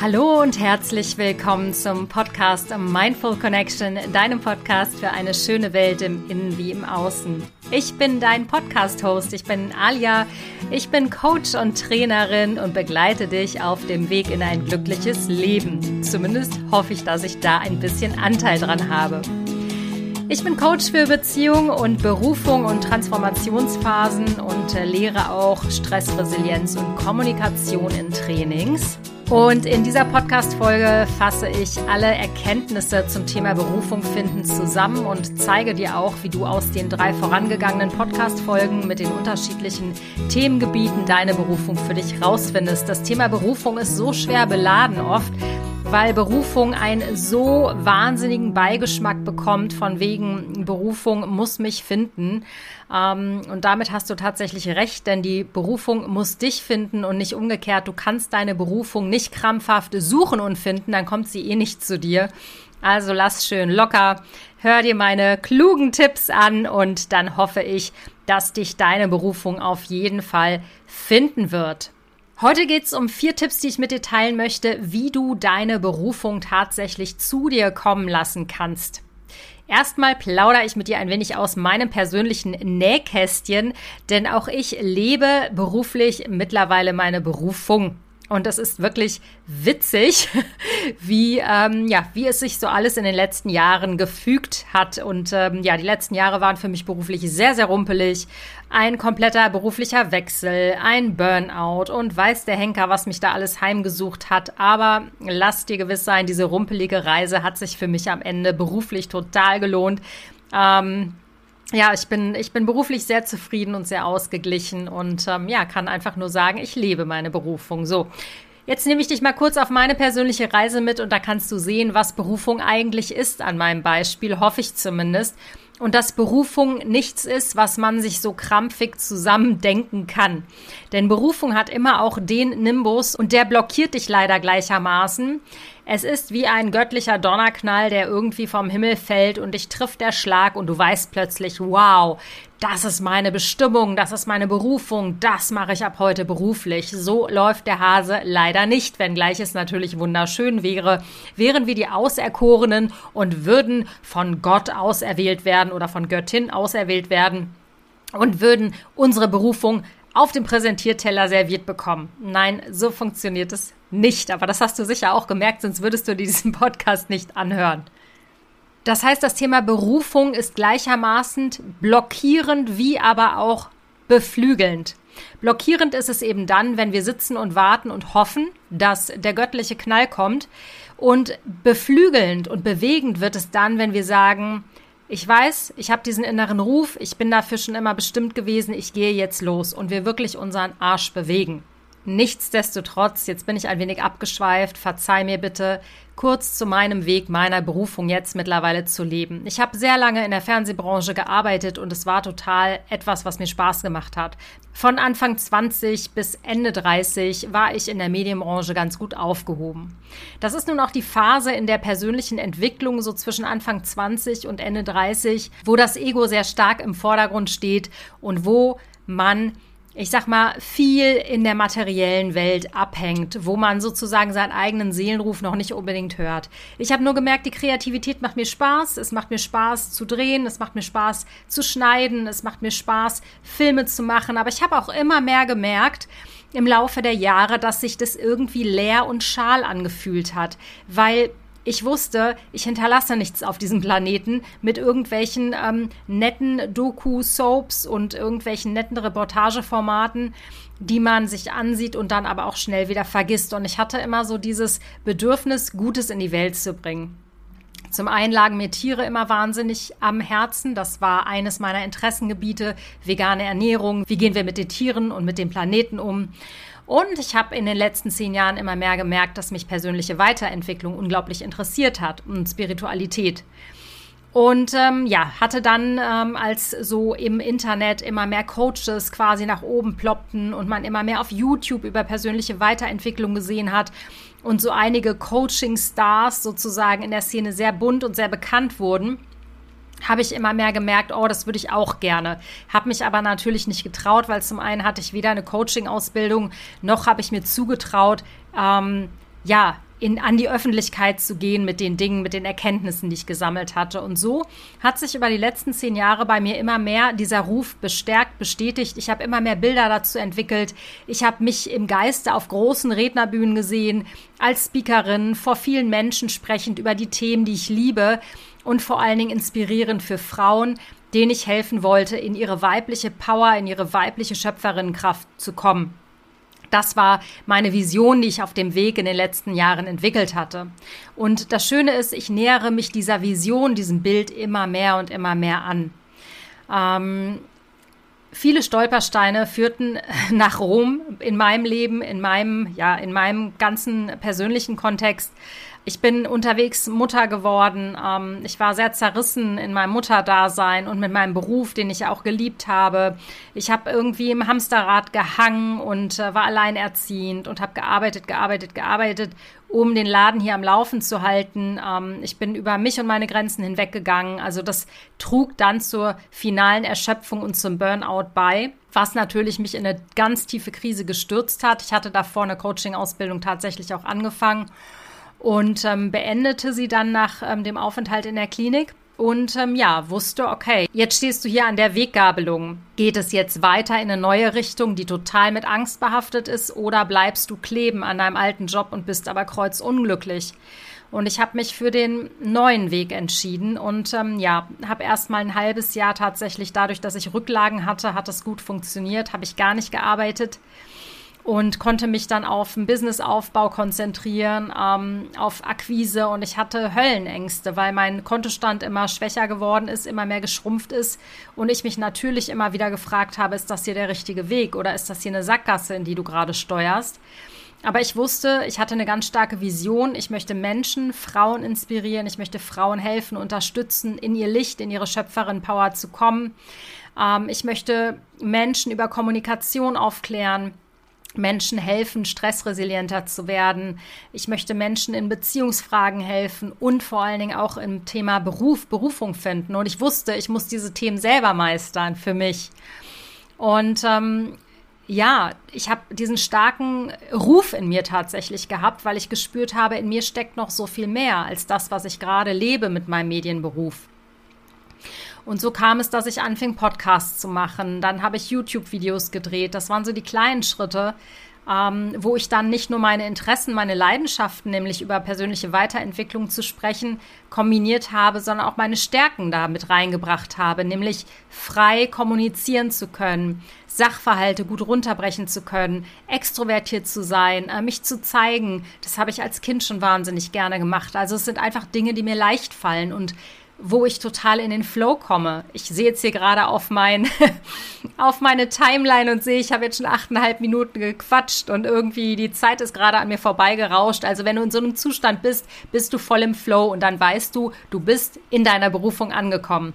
Hallo und herzlich willkommen zum Podcast Mindful Connection, deinem Podcast für eine schöne Welt im Innen wie im Außen. Ich bin dein Podcast-Host, ich bin Alia, ich bin Coach und Trainerin und begleite dich auf dem Weg in ein glückliches Leben. Zumindest hoffe ich, dass ich da ein bisschen Anteil dran habe. Ich bin Coach für Beziehung und Berufung und Transformationsphasen und lehre auch Stressresilienz und Kommunikation in Trainings. Und in dieser Podcast-Folge fasse ich alle Erkenntnisse zum Thema Berufung finden zusammen und zeige dir auch, wie du aus den drei vorangegangenen Podcast-Folgen mit den unterschiedlichen Themengebieten deine Berufung für dich rausfindest. Das Thema Berufung ist so schwer beladen oft, weil Berufung einen so wahnsinnigen Beigeschmack bekommt, von wegen Berufung muss mich finden. Ähm, und damit hast du tatsächlich recht, denn die Berufung muss dich finden und nicht umgekehrt. Du kannst deine Berufung nicht krampfhaft suchen und finden, dann kommt sie eh nicht zu dir. Also lass schön locker, hör dir meine klugen Tipps an und dann hoffe ich, dass dich deine Berufung auf jeden Fall finden wird. Heute geht es um vier Tipps, die ich mit dir teilen möchte, wie du deine Berufung tatsächlich zu dir kommen lassen kannst. Erstmal plaudere ich mit dir ein wenig aus meinem persönlichen Nähkästchen, denn auch ich lebe beruflich mittlerweile meine Berufung. Und das ist wirklich witzig, wie, ähm, ja, wie es sich so alles in den letzten Jahren gefügt hat. Und ähm, ja, die letzten Jahre waren für mich beruflich sehr, sehr rumpelig. Ein kompletter beruflicher Wechsel, ein Burnout und weiß der Henker, was mich da alles heimgesucht hat. Aber lass dir gewiss sein, diese rumpelige Reise hat sich für mich am Ende beruflich total gelohnt. Ähm, ja, ich bin, ich bin beruflich sehr zufrieden und sehr ausgeglichen und ähm, ja, kann einfach nur sagen, ich lebe meine Berufung. So. Jetzt nehme ich dich mal kurz auf meine persönliche Reise mit und da kannst du sehen, was Berufung eigentlich ist an meinem Beispiel, hoffe ich zumindest. Und dass Berufung nichts ist, was man sich so krampfig zusammendenken kann. Denn Berufung hat immer auch den Nimbus und der blockiert dich leider gleichermaßen. Es ist wie ein göttlicher Donnerknall, der irgendwie vom Himmel fällt und dich trifft der Schlag und du weißt plötzlich, wow, das ist meine Bestimmung, das ist meine Berufung, das mache ich ab heute beruflich. So läuft der Hase leider nicht, wenngleich es natürlich wunderschön wäre, wären wir die Auserkorenen und würden von Gott auserwählt werden oder von Göttin auserwählt werden und würden unsere Berufung auf dem Präsentierteller serviert bekommen. Nein, so funktioniert es nicht. Aber das hast du sicher auch gemerkt, sonst würdest du diesen Podcast nicht anhören. Das heißt, das Thema Berufung ist gleichermaßen blockierend wie aber auch beflügelnd. Blockierend ist es eben dann, wenn wir sitzen und warten und hoffen, dass der göttliche Knall kommt. Und beflügelnd und bewegend wird es dann, wenn wir sagen, ich weiß, ich habe diesen inneren Ruf, ich bin dafür schon immer bestimmt gewesen, ich gehe jetzt los und wir wirklich unseren Arsch bewegen. Nichtsdestotrotz, jetzt bin ich ein wenig abgeschweift, verzeih mir bitte, kurz zu meinem Weg, meiner Berufung jetzt mittlerweile zu leben. Ich habe sehr lange in der Fernsehbranche gearbeitet und es war total etwas, was mir Spaß gemacht hat. Von Anfang 20 bis Ende 30 war ich in der Medienbranche ganz gut aufgehoben. Das ist nun auch die Phase in der persönlichen Entwicklung, so zwischen Anfang 20 und Ende 30, wo das Ego sehr stark im Vordergrund steht und wo man ich sag mal, viel in der materiellen Welt abhängt, wo man sozusagen seinen eigenen Seelenruf noch nicht unbedingt hört. Ich habe nur gemerkt, die Kreativität macht mir Spaß. Es macht mir Spaß zu drehen, es macht mir Spaß zu schneiden, es macht mir Spaß, Filme zu machen. Aber ich habe auch immer mehr gemerkt, im Laufe der Jahre, dass sich das irgendwie leer und schal angefühlt hat, weil ich wusste, ich hinterlasse nichts auf diesem Planeten mit irgendwelchen ähm, netten Doku-Soaps und irgendwelchen netten Reportageformaten, die man sich ansieht und dann aber auch schnell wieder vergisst. Und ich hatte immer so dieses Bedürfnis, Gutes in die Welt zu bringen. Zum einen lagen mir Tiere immer wahnsinnig am Herzen. Das war eines meiner Interessengebiete. Vegane Ernährung. Wie gehen wir mit den Tieren und mit dem Planeten um? Und ich habe in den letzten zehn Jahren immer mehr gemerkt, dass mich persönliche Weiterentwicklung unglaublich interessiert hat und Spiritualität. Und ähm, ja, hatte dann, ähm, als so im Internet immer mehr Coaches quasi nach oben ploppten und man immer mehr auf YouTube über persönliche Weiterentwicklung gesehen hat und so einige Coaching-Stars sozusagen in der Szene sehr bunt und sehr bekannt wurden, habe ich immer mehr gemerkt, oh, das würde ich auch gerne. Habe mich aber natürlich nicht getraut, weil zum einen hatte ich weder eine Coaching-Ausbildung, noch habe ich mir zugetraut, ähm, ja, in, an die Öffentlichkeit zu gehen mit den Dingen, mit den Erkenntnissen, die ich gesammelt hatte. Und so hat sich über die letzten zehn Jahre bei mir immer mehr dieser Ruf bestärkt, bestätigt. Ich habe immer mehr Bilder dazu entwickelt. Ich habe mich im Geiste auf großen Rednerbühnen gesehen, als Speakerin, vor vielen Menschen sprechend über die Themen, die ich liebe und vor allen Dingen inspirierend für Frauen, denen ich helfen wollte, in ihre weibliche Power, in ihre weibliche Schöpferinnenkraft zu kommen. Das war meine Vision, die ich auf dem Weg in den letzten Jahren entwickelt hatte. Und das Schöne ist, ich nähere mich dieser Vision, diesem Bild immer mehr und immer mehr an. Ähm, viele Stolpersteine führten nach Rom in meinem Leben, in meinem, ja, in meinem ganzen persönlichen Kontext. Ich bin unterwegs Mutter geworden. Ähm, ich war sehr zerrissen in meinem Mutterdasein und mit meinem Beruf, den ich auch geliebt habe. Ich habe irgendwie im Hamsterrad gehangen und äh, war alleinerziehend und habe gearbeitet, gearbeitet, gearbeitet, um den Laden hier am Laufen zu halten. Ähm, ich bin über mich und meine Grenzen hinweggegangen. Also das trug dann zur finalen Erschöpfung und zum Burnout bei was natürlich mich in eine ganz tiefe Krise gestürzt hat. Ich hatte davor eine Coaching-Ausbildung tatsächlich auch angefangen und ähm, beendete sie dann nach ähm, dem Aufenthalt in der Klinik und ähm, ja, wusste, okay, jetzt stehst du hier an der Weggabelung. Geht es jetzt weiter in eine neue Richtung, die total mit Angst behaftet ist, oder bleibst du kleben an deinem alten Job und bist aber kreuzunglücklich? Und ich habe mich für den neuen Weg entschieden und ähm, ja, habe erst mal ein halbes Jahr tatsächlich dadurch, dass ich Rücklagen hatte, hat es gut funktioniert, habe ich gar nicht gearbeitet und konnte mich dann auf den Businessaufbau konzentrieren, ähm, auf Akquise und ich hatte Höllenängste, weil mein Kontostand immer schwächer geworden ist, immer mehr geschrumpft ist und ich mich natürlich immer wieder gefragt habe, ist das hier der richtige Weg oder ist das hier eine Sackgasse, in die du gerade steuerst? Aber ich wusste, ich hatte eine ganz starke Vision. Ich möchte Menschen, Frauen inspirieren. Ich möchte Frauen helfen, unterstützen, in ihr Licht, in ihre Schöpferin-Power zu kommen. Ähm, ich möchte Menschen über Kommunikation aufklären. Menschen helfen, stressresilienter zu werden. Ich möchte Menschen in Beziehungsfragen helfen und vor allen Dingen auch im Thema Beruf, Berufung finden. Und ich wusste, ich muss diese Themen selber meistern für mich. Und ähm, ja, ich habe diesen starken Ruf in mir tatsächlich gehabt, weil ich gespürt habe, in mir steckt noch so viel mehr als das, was ich gerade lebe mit meinem Medienberuf. Und so kam es, dass ich anfing, Podcasts zu machen. Dann habe ich YouTube-Videos gedreht. Das waren so die kleinen Schritte, ähm, wo ich dann nicht nur meine Interessen, meine Leidenschaften, nämlich über persönliche Weiterentwicklung zu sprechen, kombiniert habe, sondern auch meine Stärken da mit reingebracht habe, nämlich frei kommunizieren zu können, Sachverhalte gut runterbrechen zu können, extrovertiert zu sein, äh, mich zu zeigen. Das habe ich als Kind schon wahnsinnig gerne gemacht. Also es sind einfach Dinge, die mir leicht fallen und wo ich total in den Flow komme. Ich sehe jetzt hier gerade auf, mein, auf meine Timeline und sehe, ich habe jetzt schon achteinhalb Minuten gequatscht und irgendwie die Zeit ist gerade an mir vorbeigerauscht. Also wenn du in so einem Zustand bist, bist du voll im Flow und dann weißt du, du bist in deiner Berufung angekommen.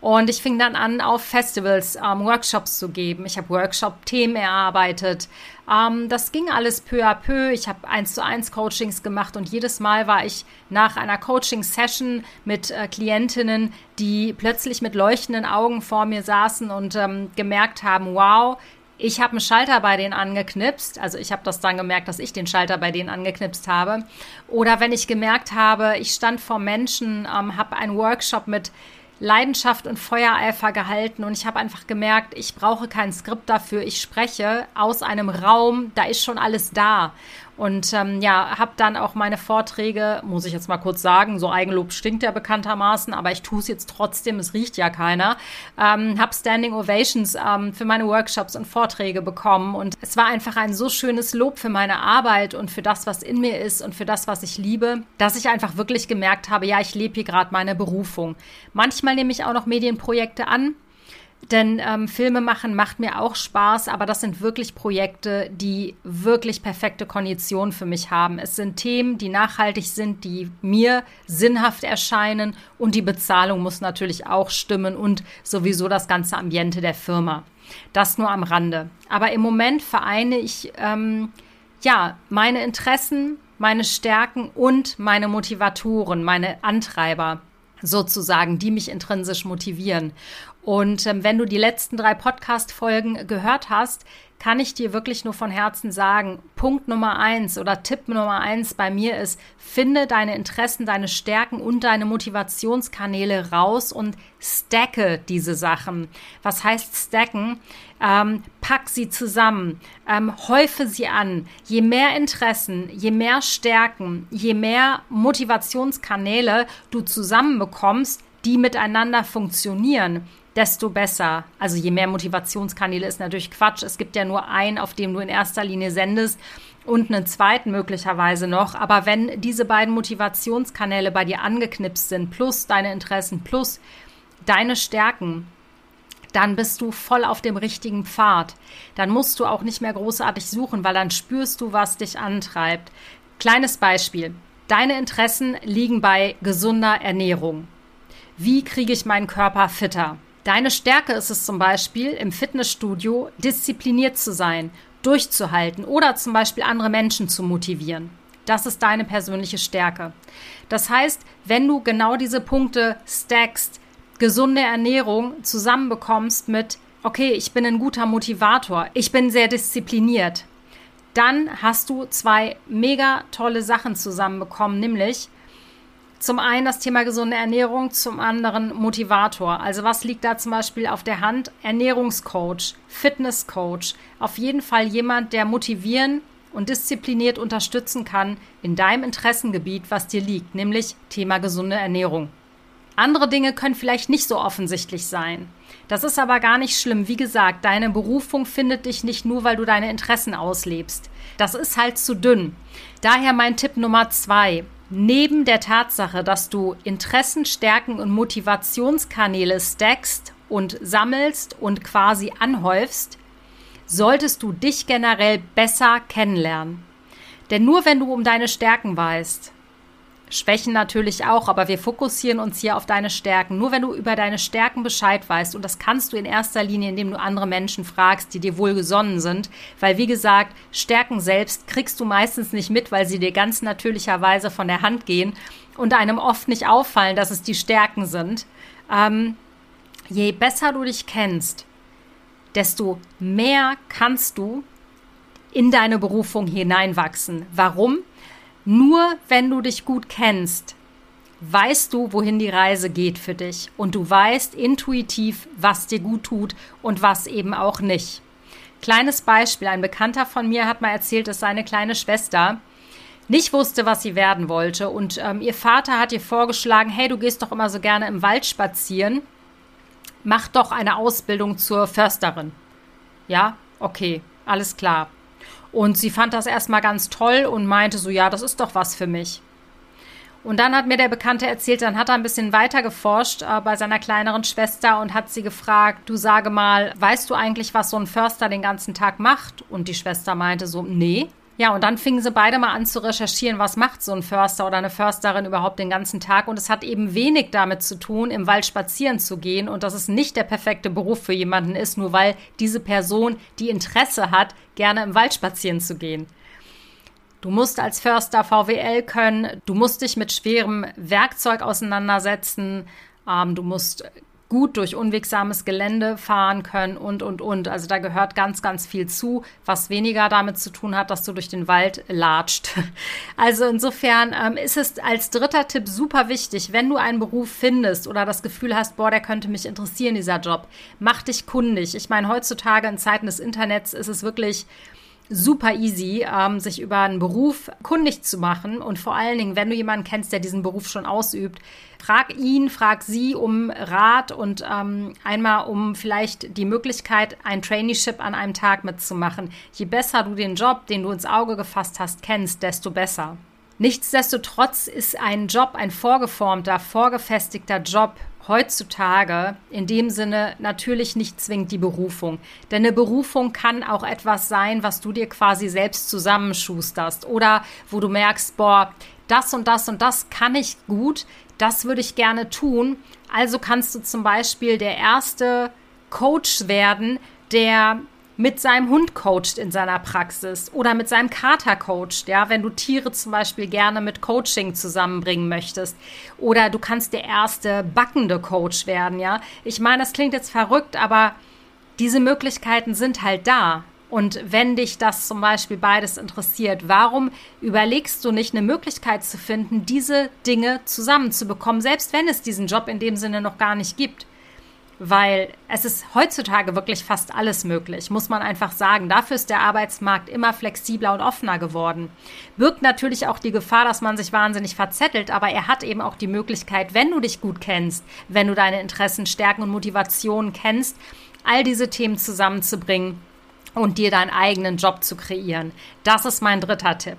Und ich fing dann an, auf Festivals ähm, Workshops zu geben. Ich habe Workshop-Themen erarbeitet. Ähm, das ging alles peu à peu. Ich habe eins zu eins Coachings gemacht und jedes Mal war ich nach einer Coaching-Session mit äh, Klientinnen, die plötzlich mit leuchtenden Augen vor mir saßen und ähm, gemerkt haben, wow, ich habe einen Schalter bei denen angeknipst, also ich habe das dann gemerkt, dass ich den Schalter bei denen angeknipst habe. Oder wenn ich gemerkt habe, ich stand vor Menschen, ähm, habe einen Workshop mit Leidenschaft und Feuereifer gehalten und ich habe einfach gemerkt, ich brauche kein Skript dafür. Ich spreche aus einem Raum, da ist schon alles da. Und ähm, ja, habe dann auch meine Vorträge, muss ich jetzt mal kurz sagen, so Eigenlob stinkt ja bekanntermaßen, aber ich tue es jetzt trotzdem, es riecht ja keiner. Ähm, habe Standing Ovations ähm, für meine Workshops und Vorträge bekommen und es war einfach ein so schönes Lob für meine Arbeit und für das, was in mir ist und für das, was ich liebe, dass ich einfach wirklich gemerkt habe, ja, ich lebe hier gerade meine Berufung. Manchmal nehme ich auch noch Medienprojekte an, denn ähm, Filme machen macht mir auch Spaß, aber das sind wirklich Projekte, die wirklich perfekte Konditionen für mich haben. Es sind Themen, die nachhaltig sind, die mir sinnhaft erscheinen und die Bezahlung muss natürlich auch stimmen und sowieso das ganze Ambiente der Firma. Das nur am Rande. Aber im Moment vereine ich ähm, ja meine Interessen, meine Stärken und meine Motivatoren, meine Antreiber sozusagen, die mich intrinsisch motivieren. Und ähm, wenn du die letzten drei Podcast-Folgen gehört hast, kann ich dir wirklich nur von Herzen sagen, Punkt Nummer eins oder Tipp Nummer eins bei mir ist, finde deine Interessen, deine Stärken und deine Motivationskanäle raus und stacke diese Sachen. Was heißt stacken? Ähm, pack sie zusammen, ähm, häufe sie an. Je mehr Interessen, je mehr Stärken, je mehr Motivationskanäle du zusammenbekommst, die miteinander funktionieren, desto besser. Also je mehr Motivationskanäle ist natürlich Quatsch. Es gibt ja nur einen, auf dem du in erster Linie sendest und einen zweiten möglicherweise noch. Aber wenn diese beiden Motivationskanäle bei dir angeknipst sind, plus deine Interessen, plus deine Stärken, dann bist du voll auf dem richtigen Pfad. Dann musst du auch nicht mehr großartig suchen, weil dann spürst du, was dich antreibt. Kleines Beispiel. Deine Interessen liegen bei gesunder Ernährung. Wie kriege ich meinen Körper fitter? Deine Stärke ist es zum Beispiel, im Fitnessstudio diszipliniert zu sein, durchzuhalten oder zum Beispiel andere Menschen zu motivieren. Das ist deine persönliche Stärke. Das heißt, wenn du genau diese Punkte stackst, gesunde Ernährung zusammenbekommst mit, okay, ich bin ein guter Motivator, ich bin sehr diszipliniert, dann hast du zwei mega tolle Sachen zusammenbekommen, nämlich zum einen das Thema gesunde Ernährung, zum anderen Motivator. Also was liegt da zum Beispiel auf der Hand? Ernährungscoach, Fitnesscoach. Auf jeden Fall jemand, der motivieren und diszipliniert unterstützen kann in deinem Interessengebiet, was dir liegt, nämlich Thema gesunde Ernährung. Andere Dinge können vielleicht nicht so offensichtlich sein. Das ist aber gar nicht schlimm. Wie gesagt, deine Berufung findet dich nicht nur, weil du deine Interessen auslebst. Das ist halt zu dünn. Daher mein Tipp Nummer zwei. Neben der Tatsache, dass du Interessen, Stärken und Motivationskanäle stackst und sammelst und quasi anhäufst, solltest du dich generell besser kennenlernen. Denn nur wenn du um deine Stärken weißt, Schwächen natürlich auch, aber wir fokussieren uns hier auf deine Stärken. Nur wenn du über deine Stärken Bescheid weißt, und das kannst du in erster Linie, indem du andere Menschen fragst, die dir wohlgesonnen sind, weil wie gesagt, Stärken selbst kriegst du meistens nicht mit, weil sie dir ganz natürlicherweise von der Hand gehen und einem oft nicht auffallen, dass es die Stärken sind. Ähm, je besser du dich kennst, desto mehr kannst du in deine Berufung hineinwachsen. Warum? Nur wenn du dich gut kennst, weißt du, wohin die Reise geht für dich und du weißt intuitiv, was dir gut tut und was eben auch nicht. Kleines Beispiel, ein Bekannter von mir hat mal erzählt, dass seine kleine Schwester nicht wusste, was sie werden wollte und ähm, ihr Vater hat ihr vorgeschlagen, hey, du gehst doch immer so gerne im Wald spazieren, mach doch eine Ausbildung zur Försterin. Ja, okay, alles klar. Und sie fand das erstmal ganz toll und meinte so, ja, das ist doch was für mich. Und dann hat mir der Bekannte erzählt, dann hat er ein bisschen weiter geforscht äh, bei seiner kleineren Schwester und hat sie gefragt, du sage mal, weißt du eigentlich, was so ein Förster den ganzen Tag macht? Und die Schwester meinte so, nee. Ja, und dann fingen sie beide mal an zu recherchieren, was macht so ein Förster oder eine Försterin überhaupt den ganzen Tag. Und es hat eben wenig damit zu tun, im Wald spazieren zu gehen und dass es nicht der perfekte Beruf für jemanden ist, nur weil diese Person die Interesse hat, gerne im Wald spazieren zu gehen. Du musst als Förster VWL können, du musst dich mit schwerem Werkzeug auseinandersetzen, ähm, du musst gut durch unwegsames Gelände fahren können und, und, und. Also da gehört ganz, ganz viel zu, was weniger damit zu tun hat, dass du durch den Wald latscht. Also insofern ähm, ist es als dritter Tipp super wichtig, wenn du einen Beruf findest oder das Gefühl hast, boah, der könnte mich interessieren, dieser Job, mach dich kundig. Ich meine, heutzutage in Zeiten des Internets ist es wirklich super easy, ähm, sich über einen Beruf kundig zu machen. Und vor allen Dingen, wenn du jemanden kennst, der diesen Beruf schon ausübt, frag ihn, frag sie um Rat und ähm, einmal um vielleicht die Möglichkeit, ein Traineeship an einem Tag mitzumachen. Je besser du den Job, den du ins Auge gefasst hast, kennst, desto besser. Nichtsdestotrotz ist ein Job, ein vorgeformter, vorgefestigter Job heutzutage in dem Sinne natürlich nicht zwingend die Berufung. Denn eine Berufung kann auch etwas sein, was du dir quasi selbst zusammenschusterst oder wo du merkst, boah, das und das und das kann ich gut, das würde ich gerne tun. Also kannst du zum Beispiel der erste Coach werden, der mit seinem Hund coacht in seiner Praxis oder mit seinem Kater coacht, ja, wenn du Tiere zum Beispiel gerne mit Coaching zusammenbringen möchtest. Oder du kannst der erste backende Coach werden, ja. Ich meine, das klingt jetzt verrückt, aber diese Möglichkeiten sind halt da. Und wenn dich das zum Beispiel beides interessiert, warum überlegst du nicht eine Möglichkeit zu finden, diese Dinge zusammenzubekommen, selbst wenn es diesen Job in dem Sinne noch gar nicht gibt? Weil es ist heutzutage wirklich fast alles möglich, muss man einfach sagen. Dafür ist der Arbeitsmarkt immer flexibler und offener geworden. Birgt natürlich auch die Gefahr, dass man sich wahnsinnig verzettelt, aber er hat eben auch die Möglichkeit, wenn du dich gut kennst, wenn du deine Interessen, Stärken und Motivationen kennst, all diese Themen zusammenzubringen und dir deinen eigenen Job zu kreieren. Das ist mein dritter Tipp.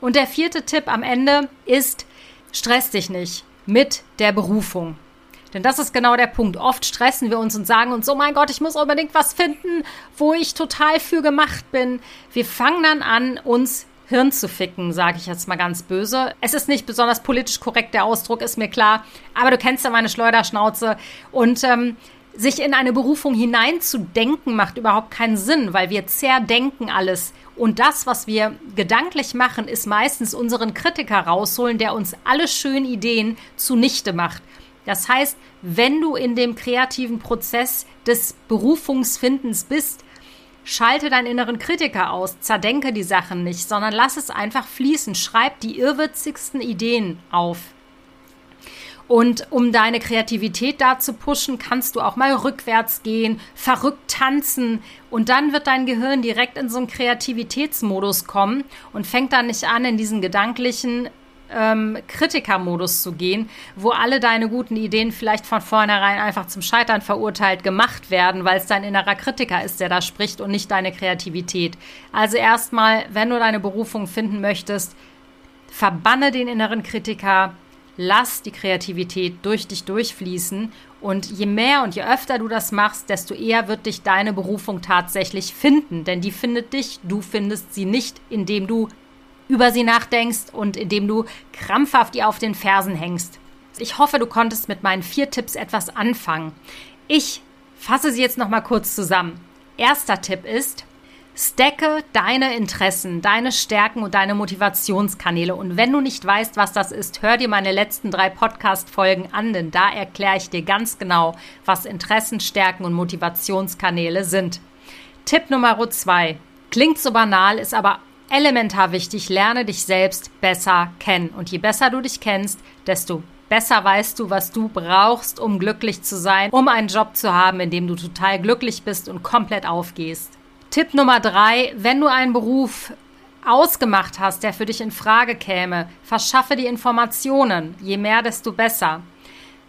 Und der vierte Tipp am Ende ist, stress dich nicht mit der Berufung. Denn das ist genau der Punkt. Oft stressen wir uns und sagen uns, oh mein Gott, ich muss unbedingt was finden, wo ich total für gemacht bin. Wir fangen dann an, uns Hirn zu ficken, sage ich jetzt mal ganz böse. Es ist nicht besonders politisch korrekt, der Ausdruck ist mir klar, aber du kennst ja meine Schleuderschnauze und ähm, sich in eine Berufung hineinzudenken macht überhaupt keinen Sinn, weil wir zerdenken alles. Und das, was wir gedanklich machen, ist meistens unseren Kritiker rausholen, der uns alle schönen Ideen zunichte macht. Das heißt, wenn du in dem kreativen Prozess des Berufungsfindens bist, schalte deinen inneren Kritiker aus, zerdenke die Sachen nicht, sondern lass es einfach fließen. Schreib die irrwitzigsten Ideen auf. Und um deine Kreativität da zu pushen, kannst du auch mal rückwärts gehen, verrückt tanzen und dann wird dein Gehirn direkt in so einen Kreativitätsmodus kommen und fängt dann nicht an, in diesen gedanklichen ähm, Kritikermodus zu gehen, wo alle deine guten Ideen vielleicht von vornherein einfach zum Scheitern verurteilt gemacht werden, weil es dein innerer Kritiker ist, der da spricht und nicht deine Kreativität. Also erstmal, wenn du deine Berufung finden möchtest, verbanne den inneren Kritiker, lass die Kreativität durch dich durchfließen und je mehr und je öfter du das machst, desto eher wird dich deine Berufung tatsächlich finden, denn die findet dich, du findest sie nicht, indem du über sie nachdenkst und indem du krampfhaft ihr auf den Fersen hängst. Ich hoffe, du konntest mit meinen vier Tipps etwas anfangen. Ich fasse sie jetzt noch mal kurz zusammen. Erster Tipp ist, Stecke deine Interessen, deine Stärken und deine Motivationskanäle. Und wenn du nicht weißt, was das ist, hör dir meine letzten drei Podcast-Folgen an, denn da erkläre ich dir ganz genau, was Interessen, Stärken und Motivationskanäle sind. Tipp Nummer zwei. Klingt so banal, ist aber elementar wichtig, lerne dich selbst besser kennen. Und je besser du dich kennst, desto besser weißt du, was du brauchst, um glücklich zu sein, um einen Job zu haben, in dem du total glücklich bist und komplett aufgehst. Tipp Nummer drei, wenn du einen Beruf ausgemacht hast, der für dich in Frage käme, verschaffe die Informationen. Je mehr, desto besser.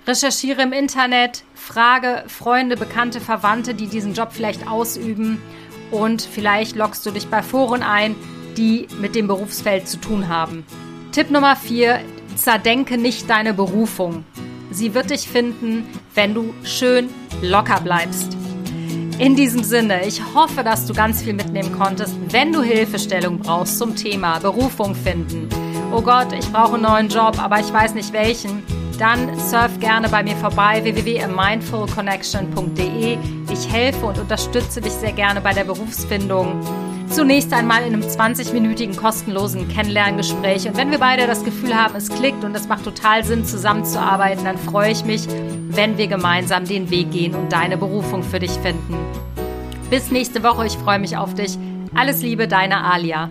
Recherchiere im Internet, frage Freunde, Bekannte, Verwandte, die diesen Job vielleicht ausüben und vielleicht lockst du dich bei Foren ein, die mit dem Berufsfeld zu tun haben. Tipp Nummer 4, zerdenke nicht deine Berufung. Sie wird dich finden, wenn du schön locker bleibst. In diesem Sinne, ich hoffe, dass du ganz viel mitnehmen konntest. Wenn du Hilfestellung brauchst zum Thema Berufung finden, oh Gott, ich brauche einen neuen Job, aber ich weiß nicht welchen, dann surf gerne bei mir vorbei www.mindfulconnection.de. Ich helfe und unterstütze dich sehr gerne bei der Berufsfindung. Zunächst einmal in einem 20-minütigen kostenlosen Kennenlerngespräch. Und wenn wir beide das Gefühl haben, es klickt und es macht total Sinn, zusammenzuarbeiten, dann freue ich mich, wenn wir gemeinsam den Weg gehen und deine Berufung für dich finden. Bis nächste Woche, ich freue mich auf dich. Alles Liebe, deine Alia.